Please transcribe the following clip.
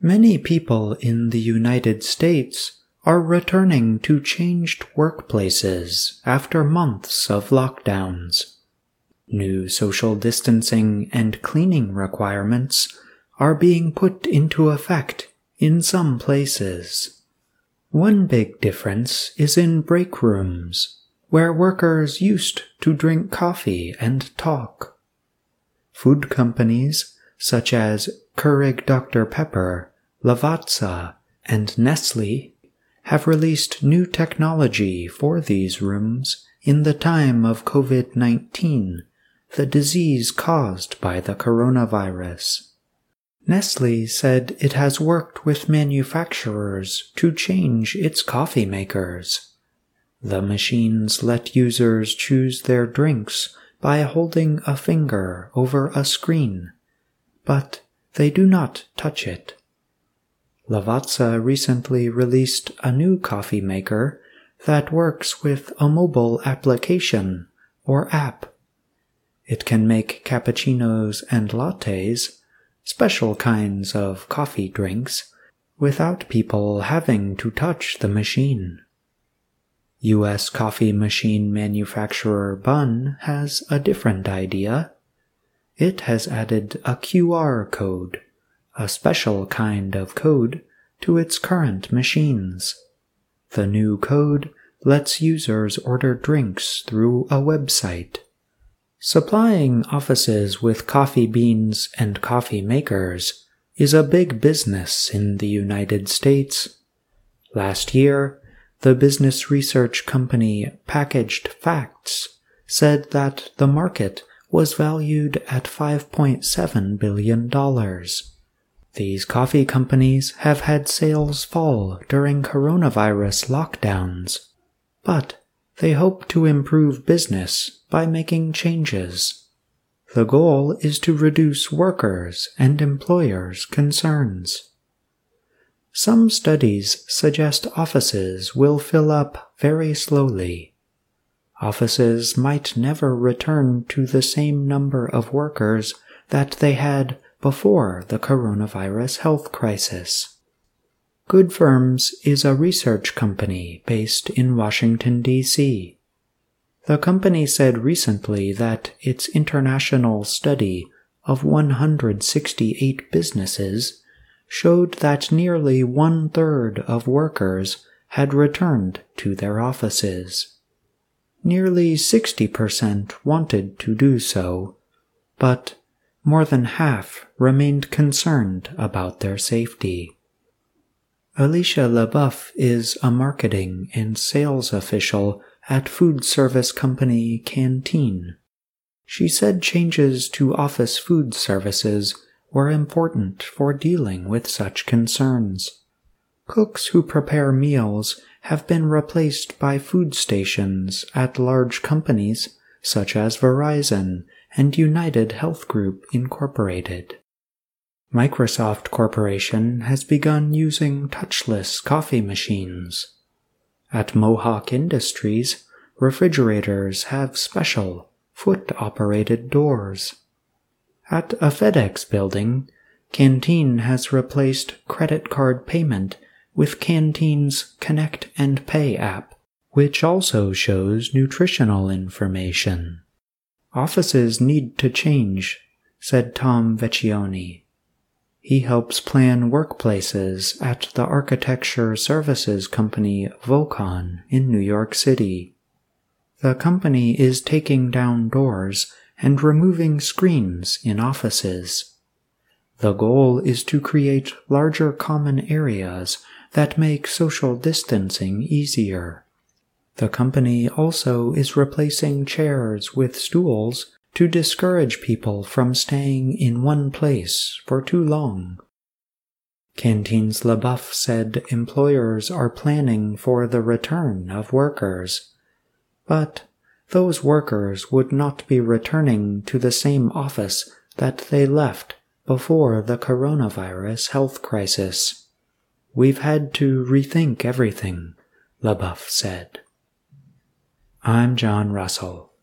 Many people in the United States are returning to changed workplaces after months of lockdowns. New social distancing and cleaning requirements are being put into effect in some places. One big difference is in break rooms, where workers used to drink coffee and talk. Food companies such as Keurig Dr. Pepper, Lavazza, and Nestle have released new technology for these rooms in the time of COVID 19 the disease caused by the coronavirus. Nestle said it has worked with manufacturers to change its coffee makers. The machines let users choose their drinks by holding a finger over a screen, but they do not touch it. Lavazza recently released a new coffee maker that works with a mobile application or app it can make cappuccinos and lattes, special kinds of coffee drinks, without people having to touch the machine. U.S. coffee machine manufacturer Bunn has a different idea. It has added a QR code, a special kind of code, to its current machines. The new code lets users order drinks through a website. Supplying offices with coffee beans and coffee makers is a big business in the United States. Last year, the business research company Packaged Facts said that the market was valued at $5.7 billion. These coffee companies have had sales fall during coronavirus lockdowns, but they hope to improve business by making changes. The goal is to reduce workers' and employers' concerns. Some studies suggest offices will fill up very slowly. Offices might never return to the same number of workers that they had before the coronavirus health crisis. Good Firms is a research company based in Washington, D.C. The company said recently that its international study of 168 businesses showed that nearly one third of workers had returned to their offices. Nearly 60% wanted to do so, but more than half remained concerned about their safety. Alicia LeBoeuf is a marketing and sales official at food service company Canteen. She said changes to office food services were important for dealing with such concerns. Cooks who prepare meals have been replaced by food stations at large companies such as Verizon and United Health Group Incorporated. Microsoft Corporation has begun using touchless coffee machines. At Mohawk Industries, refrigerators have special foot operated doors. At a FedEx building, Canteen has replaced credit card payment with Canteen's Connect and Pay app, which also shows nutritional information. Offices need to change, said Tom Vecchione. He helps plan workplaces at the architecture services company Vocon in New York City. The company is taking down doors and removing screens in offices. The goal is to create larger common areas that make social distancing easier. The company also is replacing chairs with stools to discourage people from staying in one place for too long. Canteen's LeBoeuf said employers are planning for the return of workers, but those workers would not be returning to the same office that they left before the coronavirus health crisis. We've had to rethink everything, LeBoeuf said. I'm John Russell.